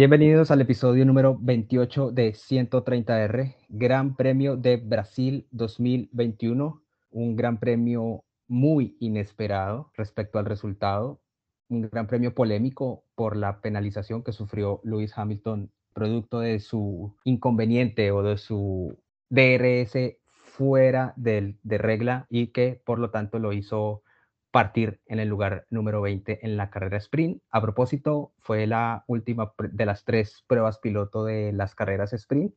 Bienvenidos al episodio número 28 de 130R, Gran Premio de Brasil 2021, un gran premio muy inesperado respecto al resultado, un gran premio polémico por la penalización que sufrió Lewis Hamilton producto de su inconveniente o de su DRS fuera de, de regla y que por lo tanto lo hizo partir en el lugar número 20 en la carrera sprint. A propósito, fue la última de las tres pruebas piloto de las carreras sprint.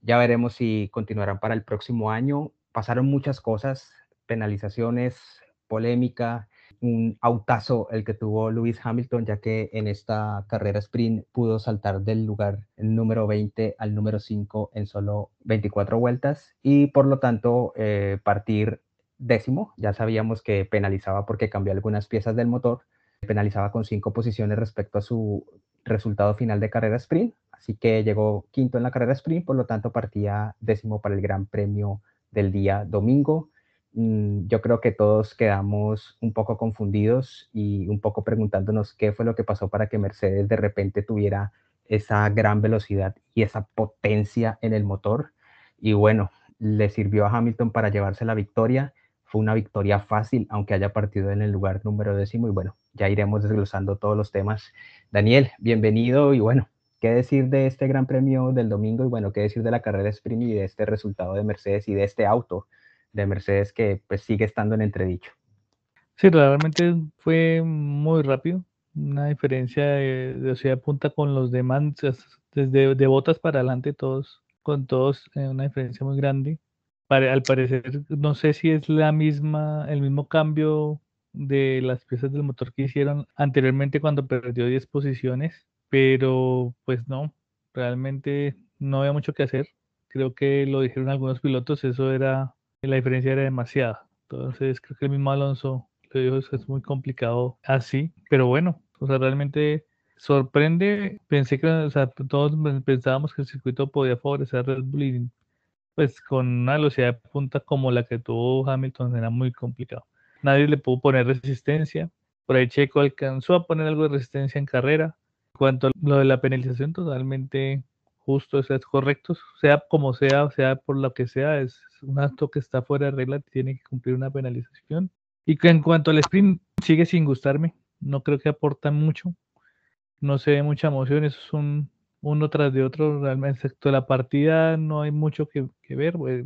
Ya veremos si continuarán para el próximo año. Pasaron muchas cosas, penalizaciones, polémica, un autazo el que tuvo Lewis Hamilton, ya que en esta carrera sprint pudo saltar del lugar número 20 al número 5 en solo 24 vueltas y por lo tanto eh, partir décimo, ya sabíamos que penalizaba porque cambió algunas piezas del motor, penalizaba con cinco posiciones respecto a su resultado final de carrera sprint, así que llegó quinto en la carrera sprint, por lo tanto partía décimo para el Gran Premio del día domingo. Mm, yo creo que todos quedamos un poco confundidos y un poco preguntándonos qué fue lo que pasó para que Mercedes de repente tuviera esa gran velocidad y esa potencia en el motor. Y bueno, le sirvió a Hamilton para llevarse la victoria fue una victoria fácil, aunque haya partido en el lugar número décimo. Y bueno, ya iremos desglosando todos los temas. Daniel, bienvenido. Y bueno, ¿qué decir de este Gran Premio del domingo? Y bueno, ¿qué decir de la carrera sprint y de este resultado de Mercedes y de este auto de Mercedes que pues sigue estando en entredicho? Sí, realmente fue muy rápido. Una diferencia de velocidad de punta con los demás, desde de botas para adelante, todos, con todos, eh, una diferencia muy grande al parecer, no sé si es la misma, el mismo cambio de las piezas del motor que hicieron anteriormente cuando perdió 10 posiciones, pero pues no, realmente no había mucho que hacer. Creo que lo dijeron algunos pilotos, eso era, la diferencia era demasiada. Entonces creo que el mismo Alonso lo dijo, es muy complicado así, pero bueno, o sea, realmente sorprende. Pensé que, o sea, todos pensábamos que el circuito podía favorecer Red Bull pues con una velocidad de punta como la que tuvo Hamilton era muy complicado. Nadie le pudo poner resistencia. Por ahí Checo alcanzó a poner algo de resistencia en carrera. En cuanto a lo de la penalización, totalmente justo, es correcto, sea como sea, sea por lo que sea, es un acto que está fuera de regla, tiene que cumplir una penalización. Y que en cuanto al sprint, sigue sin gustarme, no creo que aporta mucho, no se ve mucha emoción, eso es un, uno tras de otro, realmente, excepto la partida, no hay mucho que, ver, pues,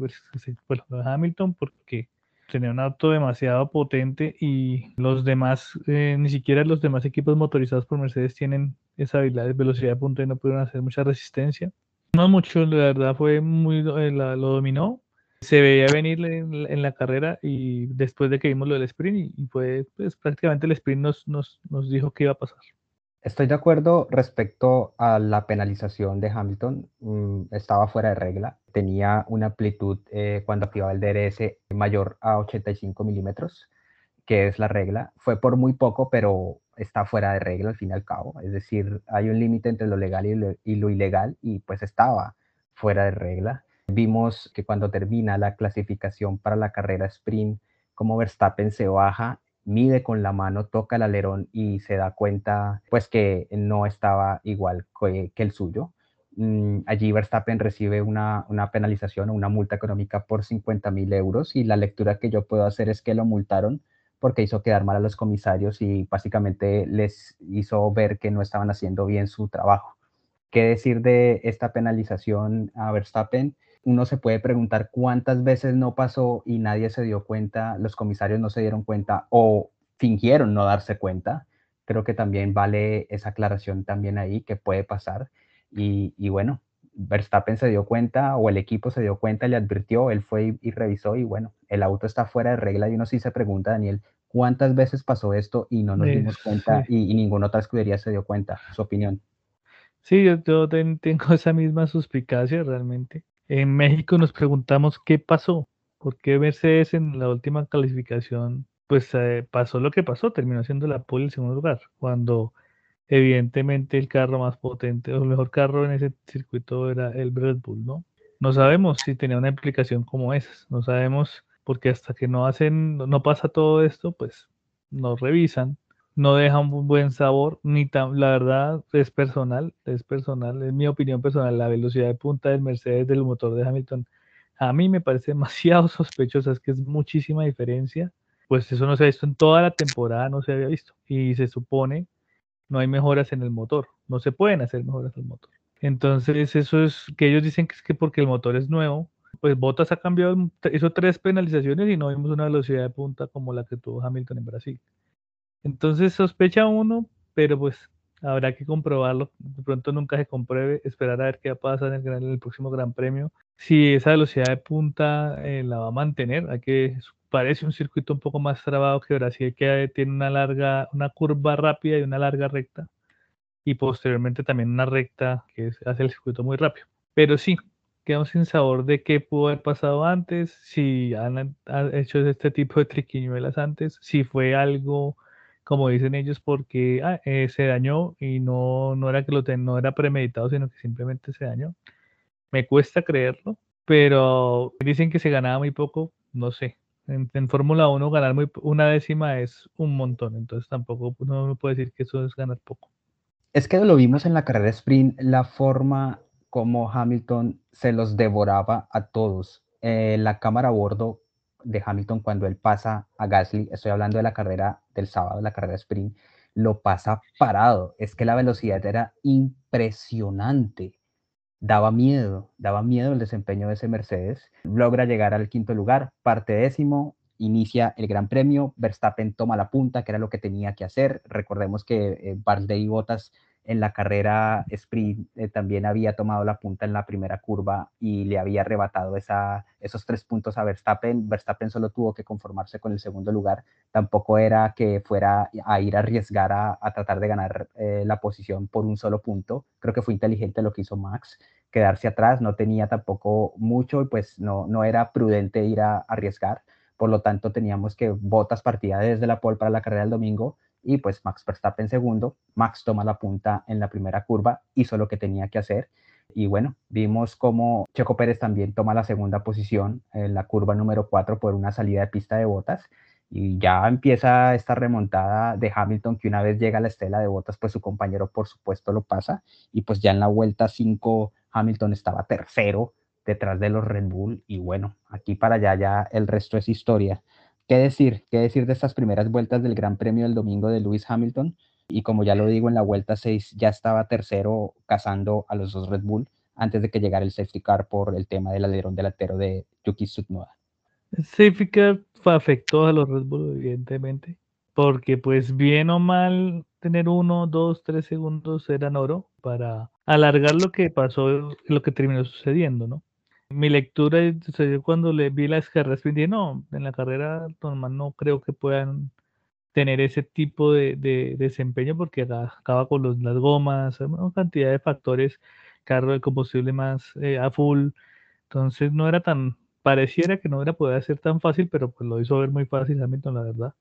pues Hamilton, porque tenía un auto demasiado potente y los demás, eh, ni siquiera los demás equipos motorizados por Mercedes tienen esa habilidad velocidad de punta y no pudieron hacer mucha resistencia. No mucho, la verdad fue muy, eh, lo dominó. Se veía venir en, la carrera y después de que vimos lo del sprint y, fue pues, prácticamente el sprint nos, nos, nos dijo qué iba a pasar. Estoy de acuerdo respecto a la penalización de Hamilton. Mm, estaba fuera de regla. Tenía una amplitud eh, cuando activaba el DRS mayor a 85 milímetros, que es la regla. Fue por muy poco, pero está fuera de regla al fin y al cabo. Es decir, hay un límite entre lo legal y lo, y lo ilegal y pues estaba fuera de regla. Vimos que cuando termina la clasificación para la carrera sprint, como Verstappen se baja mide con la mano, toca el alerón y se da cuenta pues que no estaba igual que, el suyo. Mm, allí Verstappen recibe una, una, penalización o una multa económica por 50 mil euros y la lectura que yo puedo hacer es que lo multaron porque hizo quedar mal a los comisarios y básicamente les hizo ver que no estaban haciendo bien su trabajo. ¿Qué decir de esta penalización a Verstappen? Uno se puede preguntar cuántas veces no pasó y nadie se dio cuenta, los comisarios no se dieron cuenta o fingieron no darse cuenta. Creo que también vale esa aclaración también ahí que puede pasar. Y, bueno, Verstappen se dio cuenta o el equipo se dio cuenta, le advirtió, él fue y, revisó y bueno, el auto está fuera de regla y uno sí se pregunta, Daniel, ¿cuántas veces pasó esto y no nos dimos cuenta y, ninguna otra escudería se dio cuenta? Su opinión. Sí, yo, yo tengo esa misma suspicacia realmente. En México nos preguntamos qué pasó, por qué Mercedes en la última clasificación, pues eh, pasó lo que pasó, terminó siendo la pole en segundo lugar, cuando evidentemente el carro más potente o el mejor carro en ese circuito era el Red Bull, ¿no? No sabemos si tenía una implicación como esa, no sabemos porque hasta que no hacen, no pasa todo esto, pues nos revisan no deja un buen sabor, ni tan, la verdad es personal, es personal, es mi opinión personal, la velocidad de punta del Mercedes del motor de Hamilton a mí me parece demasiado sospechosa, es que es muchísima diferencia, pues eso no se ha visto en toda la temporada, no se había visto, y se supone no hay mejoras en el motor, no se pueden hacer mejoras en el motor. Entonces eso es que ellos dicen que es que porque el motor es nuevo, pues Bottas ha cambiado, hizo tres penalizaciones y no vimos una velocidad de punta como la que tuvo Hamilton en Brasil. Entonces sospecha uno, pero pues habrá que comprobarlo. De pronto nunca se compruebe, esperar a ver qué pasa en el, en el próximo Gran Premio. Si esa velocidad de punta eh, la va a mantener, hay que parece un circuito un poco más trabado que Brasil, que tiene una larga, una curva rápida y una larga recta, y posteriormente también una recta que hace el circuito muy rápido. Pero sí, quedamos sin sabor de qué pudo haber pasado antes, si han, hecho este tipo de triquiñuelas antes, si fue algo, como dicen ellos, porque ah, eh, se dañó y no, no era que lo no era premeditado, sino que simplemente se dañó. Me cuesta creerlo, pero dicen que se ganaba muy poco, no sé. En, Fórmula 1 ganar muy, una décima es un montón, entonces tampoco uno puede decir que eso es ganar poco. Es que lo vimos en la carrera sprint, la forma como Hamilton se los devoraba a todos. Eh, la cámara a bordo de Hamilton cuando él pasa a Gasly, estoy hablando de la carrera del sábado, la carrera sprint, lo pasa parado. Es que la velocidad era impresionante. Daba miedo, daba miedo el desempeño de ese Mercedes. Logra llegar al quinto lugar, parte décimo, inicia el Gran Premio, Verstappen toma la punta, que era lo que tenía que hacer. Recordemos que eh, y Bottas en la carrera sprint eh, también había tomado la punta en la primera curva y le había arrebatado esos tres puntos a Verstappen. Verstappen solo tuvo que conformarse con el segundo lugar. Tampoco era que fuera a ir a arriesgar a, tratar de ganar eh, la posición por un solo punto. Creo que fue inteligente lo que hizo Max, quedarse atrás. No tenía tampoco mucho y pues no, no era prudente ir a, arriesgar. Por lo tanto, teníamos que Botas partida desde la pole para la carrera del domingo y pues Max Verstappen segundo, Max toma la punta en la primera curva, hizo lo que tenía que hacer y bueno, vimos como Checo Pérez también toma la segunda posición en la curva número 4 por una salida de pista de botas y ya empieza esta remontada de Hamilton que una vez llega a la estela de botas pues su compañero por supuesto lo pasa y pues ya en la vuelta 5 Hamilton estaba tercero detrás de los Red Bull y bueno, aquí para allá ya el resto es historia. ¿Qué decir? ¿Qué decir de estas primeras vueltas del Gran Premio del domingo de Lewis Hamilton? Y como ya lo digo, en la vuelta 6 ya estaba tercero cazando a los dos Red Bull antes de que llegara el safety car por el tema del alerón delantero de Yuki Tsunoda. El safety car afectó a los Red Bull, evidentemente, porque pues bien o mal tener uno, dos, tres segundos eran oro para alargar lo que pasó, lo que terminó sucediendo, ¿no? Mi lectura sucedió cuando le vi las carreras dije, no, en la carrera normal no creo que puedan tener ese tipo de, desempeño porque acaba con los, las gomas, una cantidad de factores, carro de combustible más eh, a full, entonces no era tan, pareciera que no era poder ser tan fácil, pero pues lo hizo ver muy fácil Hamilton, la verdad.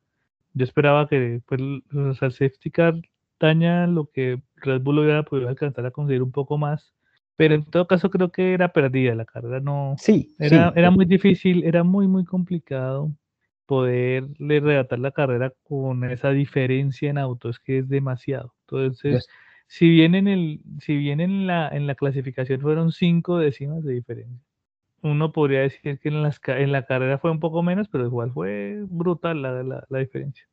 Yo esperaba que pues, el safety car daña lo que Red Bull hubiera podido alcanzar a conseguir un poco más pero en todo caso creo que era perdida la carrera, no. Sí. Era, era muy difícil, era muy, muy complicado poderle redactar la carrera con esa diferencia en autos, que es demasiado. Entonces, si bien en el, si bien en la, en la clasificación fueron cinco décimas de diferencia, uno podría decir que en, las, en la carrera fue un poco menos, pero igual fue brutal la, la, la diferencia.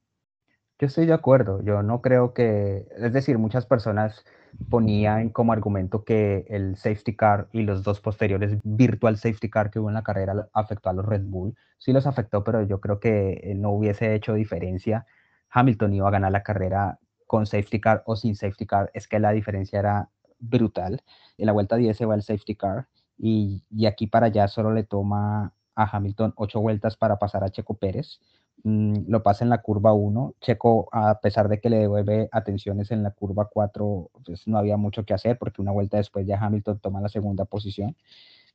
Yo estoy de acuerdo, yo no creo que, es decir, muchas personas ponían como argumento que el safety car y los dos posteriores virtual safety car que hubo en la carrera afectó a los Red Bull. Sí los afectó, pero yo creo que eh, no hubiese hecho diferencia. Hamilton iba a ganar la carrera con safety car o sin safety car, es que la diferencia era brutal. En la vuelta 10 se va el safety car y, y aquí para allá solo le toma a Hamilton ocho vueltas para pasar a Checo Pérez lo pasa en la curva 1. Checo, a pesar de que le devuelve atenciones en la curva 4, pues no había mucho que hacer porque una vuelta después ya Hamilton toma la segunda posición.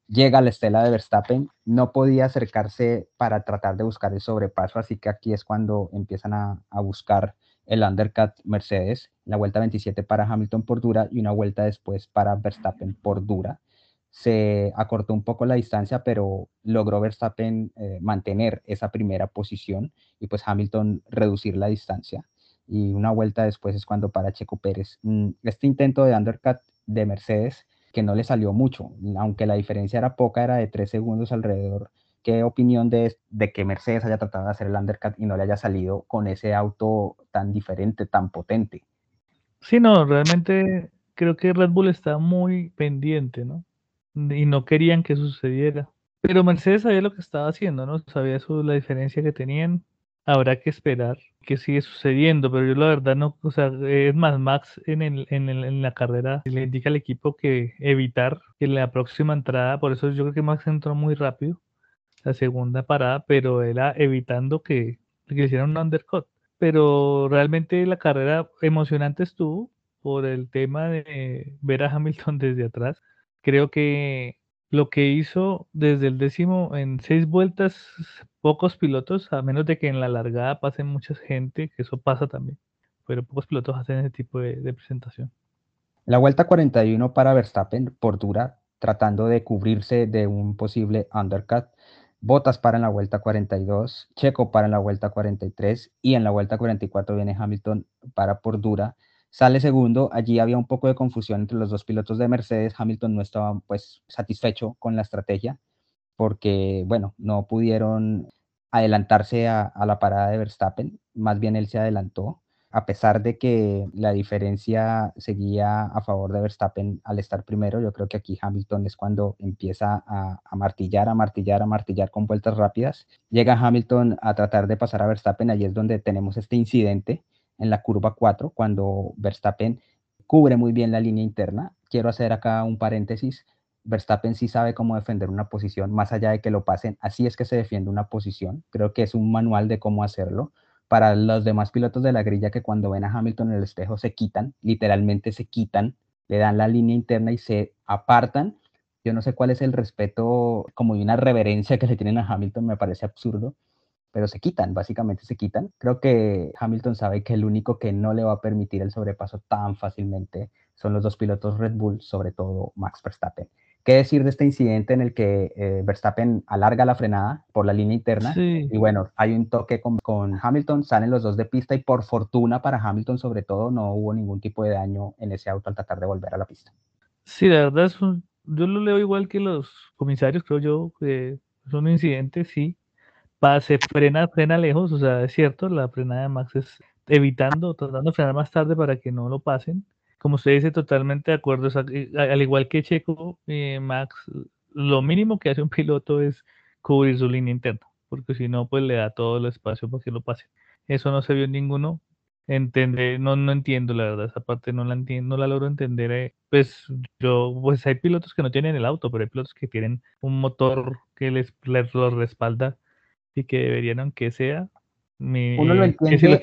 Llega a la estela de Verstappen, no podía acercarse para tratar de buscar el sobrepaso, así que aquí es cuando empiezan a, a buscar el undercut Mercedes, la vuelta 27 para Hamilton por dura y una vuelta después para Verstappen por dura se acortó un poco la distancia, pero logró Verstappen eh, mantener esa primera posición y pues Hamilton reducir la distancia. y una vuelta después es cuando para Checo Pérez. Mm, este intento de undercut de Mercedes, que no le salió mucho, aunque la diferencia era poca, era de tres segundos alrededor. ¿Qué opinión de, de que Mercedes haya tratado de hacer el undercut y no le haya salido con ese auto tan diferente, tan potente? Sí, no, realmente creo que Red Bull está muy pendiente, ¿no? Y no querían que sucediera. Pero Mercedes sabía lo que estaba haciendo, ¿no? Sabía eso, la diferencia que tenían. Habrá que esperar que sigue sucediendo, pero yo la verdad no, o sea, es más, Max en, el, en, el, en la carrera le indica al equipo que evitar que la próxima entrada, por eso yo creo que Max entró muy rápido, la segunda parada, pero era evitando que, que hicieran un undercut. Pero realmente la carrera emocionante estuvo por el tema de ver a Hamilton desde atrás. Creo que lo que hizo desde el décimo en seis vueltas, pocos pilotos, a menos de que en la largada pase mucha gente, que eso pasa también, pero pocos pilotos hacen ese tipo de, de presentación. La vuelta 41 para Verstappen por dura, tratando de cubrirse de un posible undercut. Botas para en la vuelta 42, Checo para en la vuelta 43 y en la vuelta 44 viene Hamilton para por dura sale segundo. Allí había un poco de confusión entre los dos pilotos de Mercedes. Hamilton no estaba pues satisfecho con la estrategia porque, bueno, no pudieron adelantarse a, la parada de Verstappen. Más bien él se adelantó, a pesar de que la diferencia seguía a favor de Verstappen al estar primero. Yo creo que aquí Hamilton es cuando empieza a, a martillar, a martillar, a martillar con vueltas rápidas. Llega Hamilton a tratar de pasar a Verstappen. Allí es donde tenemos este incidente en la curva 4, cuando Verstappen cubre muy bien la línea interna. Quiero hacer acá un paréntesis. Verstappen sí sabe cómo defender una posición, más allá de que lo pasen. Así es que se defiende una posición. Creo que es un manual de cómo hacerlo. Para los demás pilotos de la grilla que cuando ven a Hamilton en el espejo se quitan, literalmente se quitan, le dan la línea interna y se apartan. Yo no sé cuál es el respeto, como una reverencia que le tienen a Hamilton, me parece absurdo pero se quitan, básicamente se quitan. Creo que Hamilton sabe que el único que no le va a permitir el sobrepaso tan fácilmente son los dos pilotos Red Bull, sobre todo Max Verstappen. ¿Qué decir de este incidente en el que eh, Verstappen alarga la frenada por la línea interna? Y bueno, hay un toque con, con, Hamilton, salen los dos de pista y por fortuna para Hamilton sobre todo no hubo ningún tipo de daño en ese auto al tratar de volver a la pista. Sí, la verdad es un, yo lo leo igual que los comisarios, creo yo, que es un incidente, sí, se frena, frena lejos, o sea, es cierto, la frenada de Max es evitando, tratando de frenar más tarde para que no lo pasen. Como usted dice, totalmente de acuerdo, eh, al igual que Checo, eh, Max, lo mínimo que hace un piloto es cubrir su línea interna, porque si no, pues le da todo el espacio para que lo pase. Eso no se vio en ninguno. Entender, no, no entiendo la verdad, esa parte no la entiendo, no la logro entender. Eh, pues yo, pues hay pilotos que no tienen el auto, pero hay pilotos que tienen un motor que les, les los respalda y que deberían, aunque sea, uno lo entiende,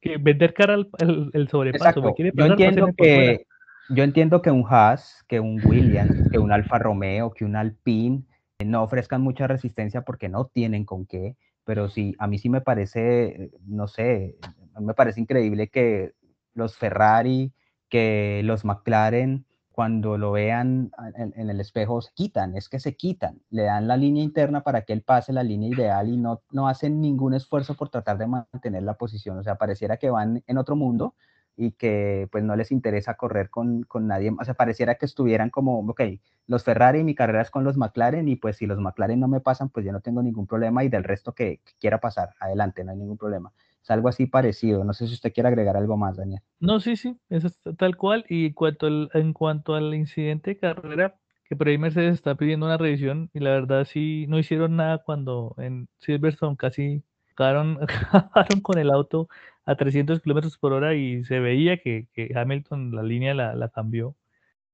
que, vender cara al, el, sobrepaso. yo, entiendo que, yo entiendo que un Haas, que un Williams, que un Alfa Romeo, que un Alpine no ofrezcan mucha resistencia porque no tienen con qué, pero sí, a mí sí me parece, no sé, me parece increíble que los Ferrari, que los McLaren, cuando lo vean en, el espejo se quitan, es que se quitan, le dan la línea interna para que él pase la línea ideal y no, no hacen ningún esfuerzo por tratar de mantener la posición, o sea, pareciera que van en otro mundo y que pues no les interesa correr con, con nadie, o sea, pareciera que estuvieran como, ok, los Ferrari, mi carrera es con los McLaren y pues si los McLaren no me pasan, pues yo no tengo ningún problema y del resto que quiera pasar, adelante, no hay ningún problema es algo así parecido. No sé si usted quiere agregar algo más, Daniel. No, sí, sí, eso es tal cual. Y en cuanto al, en cuanto al incidente de carrera, que por ahí Mercedes está pidiendo una revisión y la verdad sí no hicieron nada cuando en Silverstone casi acabaron, con el auto a 300 kilómetros por hora y se veía que, que Hamilton la línea la, la, cambió.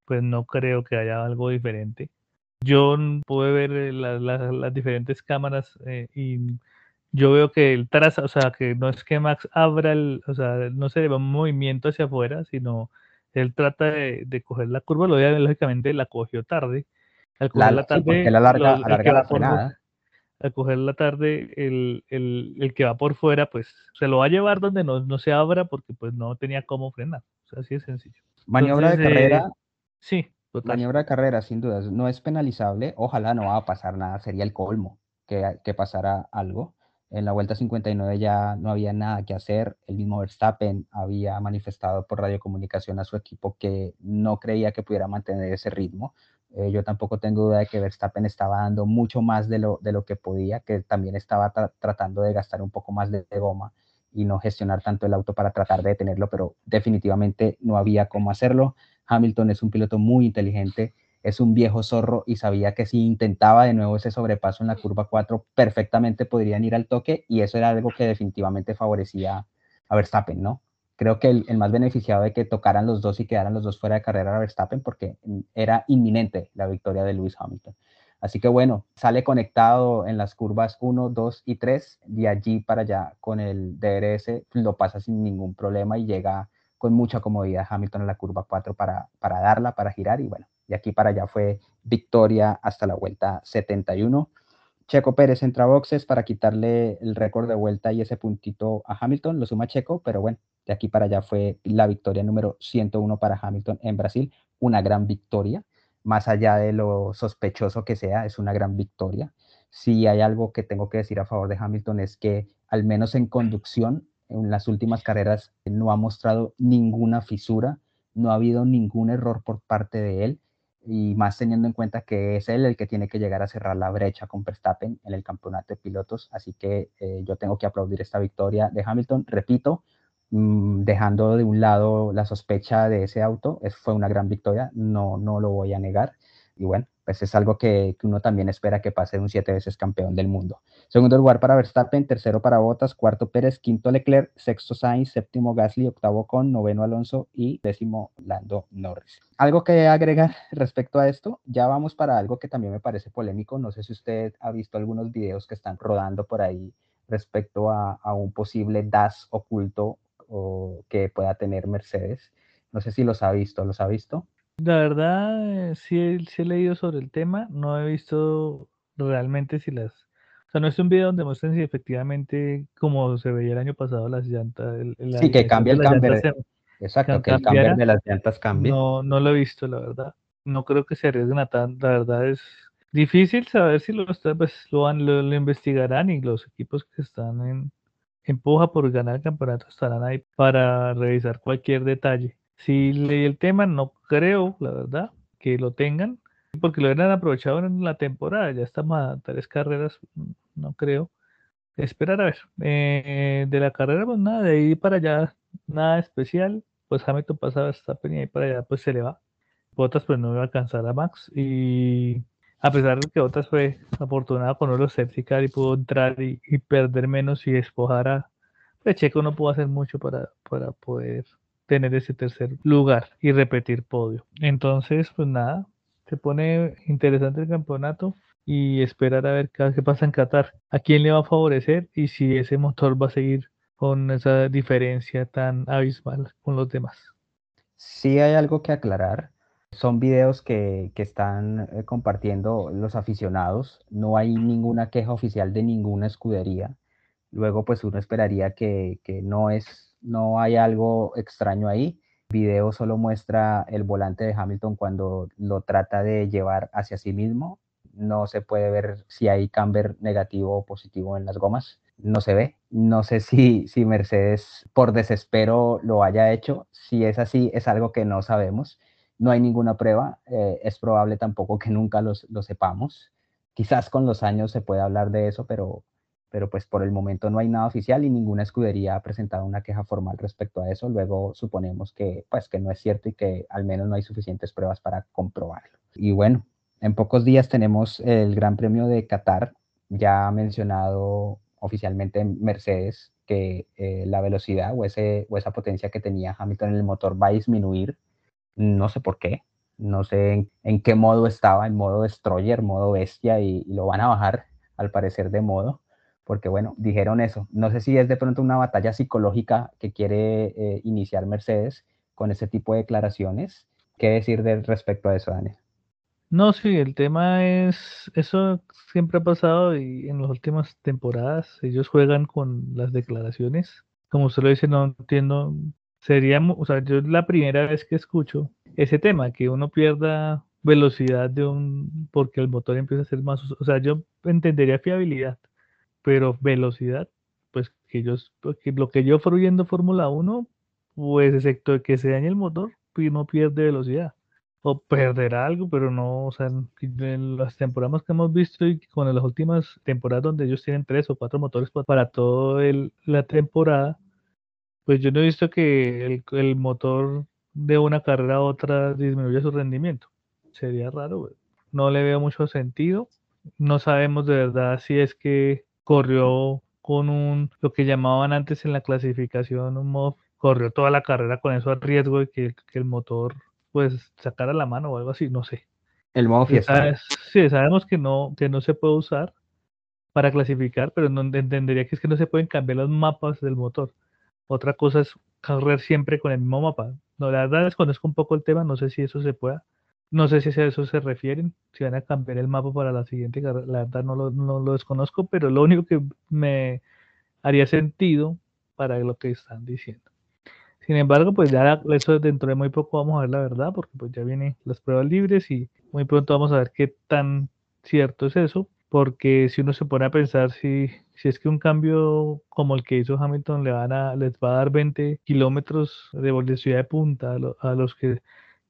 Pues no creo que haya algo diferente. Yo pude ver eh, las diferentes cámaras eh, y yo veo que el traza, o sea, que no es que Max abra el, o sea, no se lleva un movimiento hacia afuera, sino él trata de, de coger la curva, lo lógicamente la cogió tarde. Al coger la, tarde, la larga, la frenada. al coger la tarde, el, el, el, que va por fuera, pues se lo va a llevar donde no, no se abra porque pues no tenía cómo frenar. O sea, así es sencillo. Maniobra de carrera. Eh, sí, Maniobra de carrera, sin dudas, no es penalizable. Ojalá no va a pasar nada, sería el colmo que, que pasara algo En la vuelta 59 ya no había nada que hacer. El mismo Verstappen había manifestado por radiocomunicación a su equipo que no creía que pudiera mantener ese ritmo. Eh, yo tampoco tengo duda de que Verstappen estaba dando mucho más de lo, de lo que podía, que también estaba tratando de gastar un poco más de, de goma y no gestionar tanto el auto para tratar de detenerlo, pero definitivamente no había cómo hacerlo. Hamilton es un piloto muy inteligente, es un viejo zorro y sabía que si intentaba de nuevo ese sobrepaso en la curva 4, perfectamente podrían ir al toque y eso era algo que definitivamente favorecía a Verstappen, ¿no? Creo que el, más beneficiado de que tocaran los dos y quedaran los dos fuera de carrera era Verstappen porque era inminente la victoria de Lewis Hamilton. Así que bueno, sale conectado en las curvas 1, 2 y 3, de allí para allá con el DRS lo pasa sin ningún problema y llega con mucha comodidad Hamilton en la curva 4 para, para darla, para girar y bueno, de aquí para allá fue victoria hasta la vuelta 71. Checo Pérez entra a boxes para quitarle el récord de vuelta y ese puntito a Hamilton, lo suma Checo, pero bueno, de aquí para allá fue la victoria número 101 para Hamilton en Brasil, una gran victoria, más allá de lo sospechoso que sea, es una gran victoria. Si hay algo que tengo que decir a favor de Hamilton es que al menos en conducción, en las últimas carreras no ha mostrado ninguna fisura, no ha habido ningún error por parte de él y más teniendo en cuenta que es él el que tiene que llegar a cerrar la brecha con Verstappen en el campeonato de pilotos. Así que eh, yo tengo que aplaudir esta victoria de Hamilton. Repito, mm, dejando de un lado la sospecha de ese auto, fue una gran victoria, no, no lo voy a negar. Y bueno, pues es algo que, uno también espera que pase un siete veces campeón del mundo. Segundo lugar para Verstappen, tercero para Bottas, cuarto Pérez, quinto Leclerc, sexto Sainz, séptimo Gasly, octavo Con, noveno Alonso y décimo Lando Norris. Algo que agregar respecto a esto, ya vamos para algo que también me parece polémico. No sé si usted ha visto algunos videos que están rodando por ahí respecto a, un posible DAS oculto o que pueda tener Mercedes. No sé si los ha visto, ¿los ha visto? La verdad, eh, sí, he- leído sobre el tema, no he visto realmente si las... O sea, no es un video donde muestren si efectivamente, como se veía el año pasado, las llantas... Sí, que cambia el camber. Exacto, que el camber de las llantas cambie. No, no lo he visto, la verdad. No creo que se arriesguen a tan, la verdad es difícil saber si lo, pues, lo, van- lo, lo investigarán y los equipos que están en empuja por ganar el campeonato estarán ahí para revisar cualquier detalle. Si leí el tema, no creo, la verdad, que lo tengan, porque lo hubieran aprovechado en la temporada. Ya estamos a tres carreras, no creo. Esperar a ver. Eh, de la carrera, pues nada, de ahí para allá, nada especial. Pues Hamilton pasa esta y ahí para allá, pues se le va. Botas, pues no iba a alcanzar a Max. Y a pesar de que Botas fue afortunado con los septicar y pudo entrar y, perder menos y despojar a. Pues Checo no pudo hacer mucho para, para poder tener ese tercer lugar y repetir podio. Entonces, pues nada, se pone interesante el campeonato y esperar a ver qué pasa en Qatar, a quién le va a favorecer y si ese motor va a seguir con esa diferencia tan abismal con los demás. Sí hay algo que aclarar. Son videos que, que están eh, compartiendo los aficionados. No hay ninguna queja oficial de ninguna escudería. Luego, pues uno esperaría que, que no es no hay algo extraño ahí. El video solo muestra el volante de Hamilton cuando lo trata de llevar hacia sí mismo. No se puede ver si hay camber negativo o positivo en las gomas. No se ve. No sé si, si Mercedes por desespero lo haya hecho. Si es así, es algo que no sabemos. No hay ninguna prueba. Eh, es probable tampoco que nunca lo sepamos. Quizás con los años se pueda hablar de eso, pero pero pues por el momento no hay nada oficial y ninguna escudería ha presentado una queja formal respecto a eso. Luego suponemos que pues que no es cierto y que al menos no hay suficientes pruebas para comprobarlo. Y bueno, en pocos días tenemos el Gran Premio de Qatar, ya ha mencionado oficialmente Mercedes que eh, la velocidad o, ese, o esa potencia que tenía Hamilton en el motor va a disminuir. No sé por qué, no sé en, qué modo estaba, en modo destroyer, modo bestia, y lo van a bajar al parecer de modo porque bueno, dijeron eso. No sé si es de pronto una batalla psicológica que quiere eh, iniciar Mercedes con ese tipo de declaraciones. ¿Qué decir de respecto a eso, Daniel? No, sí, el tema es, eso siempre ha pasado y en las últimas temporadas ellos juegan con las declaraciones. Como usted lo dice, no entiendo, sería, o sea, yo es la primera vez que escucho ese tema, que uno pierda velocidad de un, porque el motor empieza a ser más, o sea, yo entendería fiabilidad, pero velocidad, pues que ellos, porque lo que yo fui viendo Fórmula 1, pues excepto que se dañe el motor, pues no pierde velocidad. O perderá algo, pero no, o sea, en las temporadas que hemos visto y con las últimas temporadas donde ellos tienen tres o cuatro motores para toda la temporada, pues yo no he visto que el, motor de una carrera a otra disminuya su rendimiento. Sería raro, no le veo mucho sentido. No sabemos de verdad si es que corrió con un, lo que llamaban antes en la clasificación, un modo, corrió toda la carrera con eso a riesgo de que, el motor pues sacara la mano o algo así, no sé. El modo fiesta. Sí, sabemos que no, que no se puede usar para clasificar, pero no entendería que es que no se pueden cambiar los mapas del motor. Otra cosa es correr siempre con el mismo mapa. No, la verdad desconozco un poco el tema, no sé si eso se pueda. No sé si a eso se refieren, si van a cambiar el mapa para la siguiente carrera. La verdad no lo, no lo desconozco, pero lo único que me haría sentido para lo que están diciendo. Sin embargo, pues ya eso dentro de muy poco vamos a ver la verdad, porque pues ya vienen las pruebas libres y muy pronto vamos a ver qué tan cierto es eso, porque si uno se pone a pensar si, si es que un cambio como el que hizo Hamilton le van a, les va a dar 20 kilómetros de ciudad de punta a, los que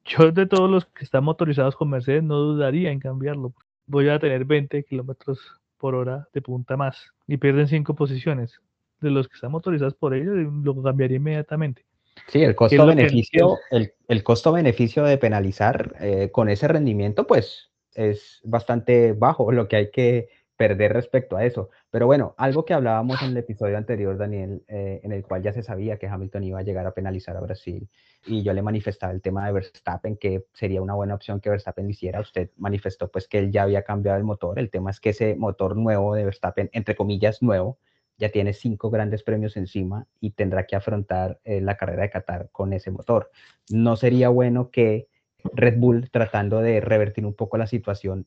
yo de todos los que están motorizados con Mercedes no dudaría en cambiarlo. Voy a tener 20 kilómetros por hora de punta más y pierden 5 posiciones. De los que están motorizados por ellos, lo cambiaría inmediatamente. Sí, el costo-beneficio el, el costo-beneficio de penalizar eh, con ese rendimiento, pues es bastante bajo lo que hay que perder respecto a eso. Pero bueno, algo que hablábamos en el episodio anterior, Daniel, eh, en el cual ya se sabía que Hamilton iba a llegar a penalizar a Brasil y yo le manifestaba el tema de Verstappen, que sería una buena opción que Verstappen hiciera. Usted manifestó pues que él ya había cambiado el motor. El tema es que ese motor nuevo de Verstappen, entre comillas nuevo, ya tiene cinco grandes premios encima y tendrá que afrontar eh, la carrera de Qatar con ese motor. No sería bueno que Red Bull, tratando de revertir un poco la situación,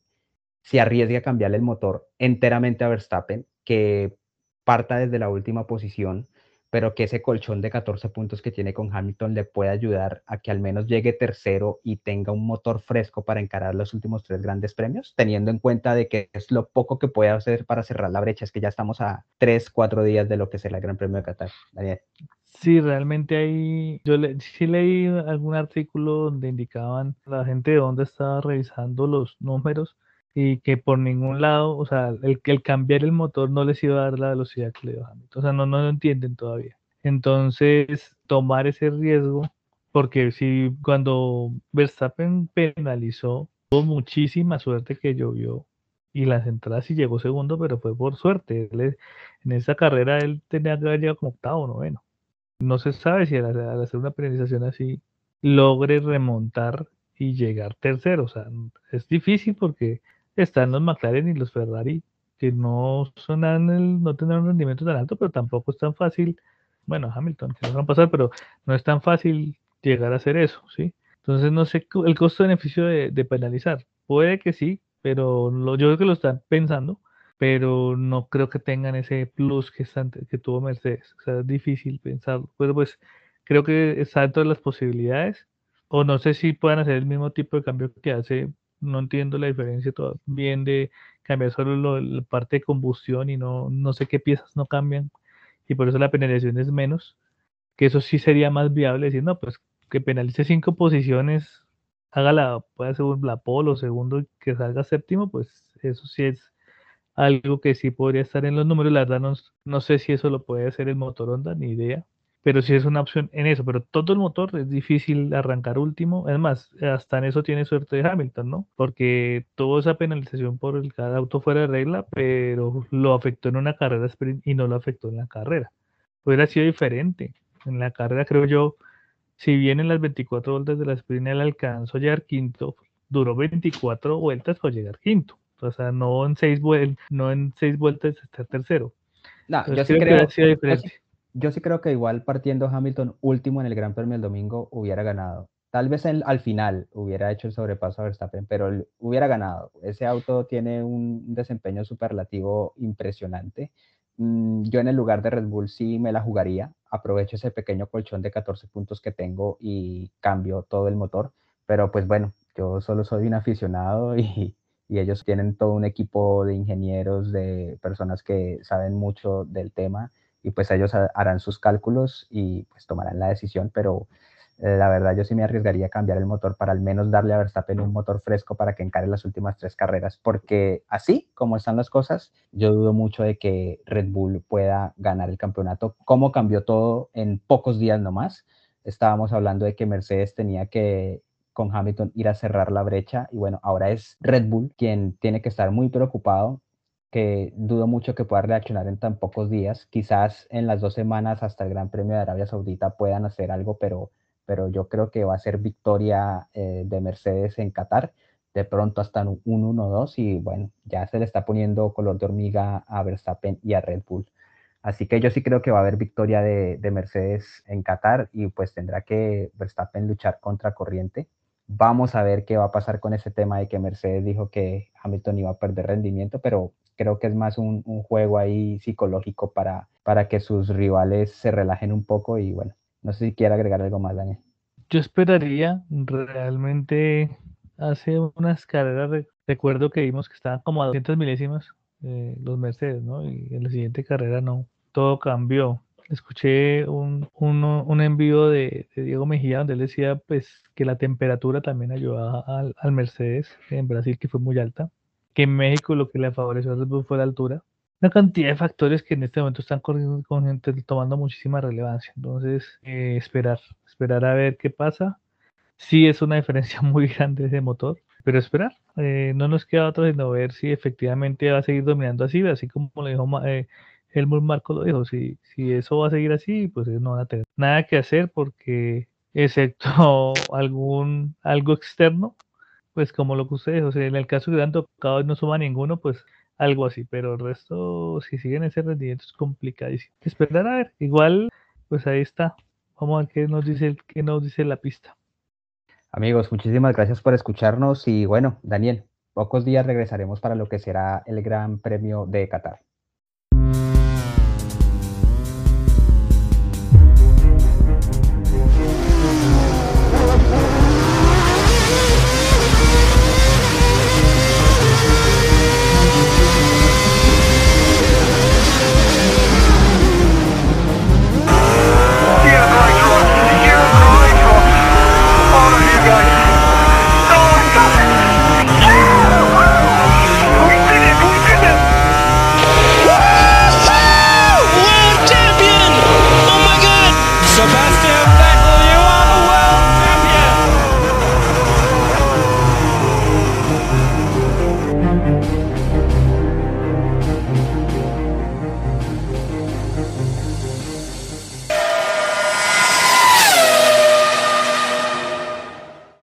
se arriesgue a cambiarle el motor enteramente a Verstappen, que parta desde la última posición, pero que ese colchón de 14 puntos que tiene con Hamilton le pueda ayudar a que al menos llegue tercero y tenga un motor fresco para encarar los últimos tres grandes premios, teniendo en cuenta de que es lo poco que puede hacer para cerrar la brecha, es que ya estamos a tres, cuatro días de lo que será el Gran Premio de Qatar. Sí, realmente hay, yo sí leí algún artículo donde indicaban la gente de dónde estaba revisando los números y que por ningún lado, o sea, el, el cambiar el motor no les iba a dar la velocidad que le dio Hamilton. O sea, no, no lo entienden todavía. Entonces, tomar ese riesgo, porque si cuando Verstappen penalizó, tuvo muchísima suerte que llovió y las entradas sí llegó segundo, pero fue por suerte. en esa carrera él tenía que haber llegado como octavo o noveno. No se sabe si al, al hacer una penalización así logre remontar y llegar tercero. O sea, es difícil porque están los McLaren y los Ferrari, que no son el, no tendrán un rendimiento tan alto, pero tampoco es tan fácil, bueno, Hamilton, que no van a pasar, pero no es tan fácil llegar a hacer eso, ¿sí? Entonces no sé el costo-beneficio de, penalizar. Puede que sí, pero yo creo que lo están pensando, pero no creo que tengan ese plus que, que tuvo Mercedes. O sea, es difícil pensarlo. Pero pues creo que está dentro de las posibilidades. O no sé si puedan hacer el mismo tipo de cambio que hace no entiendo la diferencia todavía bien de cambiar solo la parte de combustión y no, no sé qué piezas no cambian y por eso la penalización es menos, que eso sí sería más viable decir, no, pues que penalice cinco posiciones, hágala, puede ser la polo segundo y que salga séptimo, pues eso sí es algo que sí podría estar en los números, la verdad no, no sé si eso lo puede hacer el motor Honda, ni idea, pero sí es una opción en eso, pero todo el motor es difícil arrancar último, es más, hasta en eso tiene suerte de Hamilton, ¿no? Porque tuvo esa penalización por el cada auto fuera de regla, pero lo afectó en una carrera sprint y no lo afectó en la carrera. Hubiera sido diferente. En la carrera creo yo, si bien en las 24 vueltas de la sprint él alcanzó a llegar quinto, duró 24 vueltas para llegar quinto. O sea, no en seis, vueltas, no en seis vueltas estar tercero. No, yo sí creo, que diferente yo sí creo que igual partiendo Hamilton último en el Gran Premio el domingo hubiera ganado. Tal vez al final hubiera hecho el sobrepaso a Verstappen, pero hubiera ganado. Ese auto tiene un desempeño superlativo impresionante. Mm, yo en el lugar de Red Bull sí me la jugaría. Aprovecho ese pequeño colchón de 14 puntos que tengo y cambio todo el motor. Pero pues bueno, yo solo soy un aficionado y, y ellos tienen todo un equipo de ingenieros, de personas que saben mucho del tema y pues ellos harán sus cálculos y pues tomarán la decisión, pero eh, la verdad yo sí me arriesgaría a cambiar el motor para al menos darle a Verstappen un motor fresco para que encare las últimas tres carreras, porque así como están las cosas, yo dudo mucho de que Red Bull pueda ganar el campeonato, como cambió todo en pocos días nomás. Estábamos hablando de que Mercedes tenía que con Hamilton ir a cerrar la brecha y bueno, ahora es Red Bull quien tiene que estar muy preocupado que dudo mucho que pueda reaccionar en tan pocos días. Quizás en las dos semanas hasta el Gran Premio de Arabia Saudita puedan hacer algo, pero, pero yo creo que va a ser victoria eh, de Mercedes en Qatar, de pronto hasta un 1-1-2 y bueno, ya se le está poniendo color de hormiga a Verstappen y a Red Bull. Así que yo sí creo que va a haber victoria de, de Mercedes en Qatar y pues tendrá que Verstappen luchar contra corriente Vamos a ver qué va a pasar con ese tema de que Mercedes dijo que Hamilton iba a perder rendimiento, pero creo que es más un, juego ahí psicológico para, para que sus rivales se relajen un poco y bueno, no sé si quiere agregar algo más, Daniel. Yo esperaría realmente hace unas carreras, recuerdo que vimos que estaban como a 200 milésimas eh, los Mercedes, ¿no? Y en la siguiente carrera no, todo cambió escuché un, un, envío de, Diego Mejía donde él decía pues que la temperatura también ayudaba al, Mercedes en Brasil que fue muy alta, que en México lo que le favoreció a Red Bull fue la altura. Una cantidad de factores que en este momento están corriendo, con gente, tomando muchísima relevancia. Entonces, eh, esperar, esperar a ver qué pasa. Sí es una diferencia muy grande ese motor, pero esperar. Eh, no nos queda otro sino ver si efectivamente va a seguir dominando así, así como lo dijo eh, Helmut Marco lo dijo, si, si eso va a seguir así, pues no van a tener nada que hacer porque excepto algún algo externo, pues como lo que ustedes, o sea, en el caso que han tocado y no suma ninguno, pues algo así, pero el resto, si siguen ese rendimiento, es complicadísimo. Esperar a ver, igual, pues ahí está. Vamos a ver qué nos dice, qué nos dice la pista. Amigos, muchísimas gracias por escucharnos y bueno, Daniel, pocos días regresaremos para lo que será el Gran Premio de Qatar.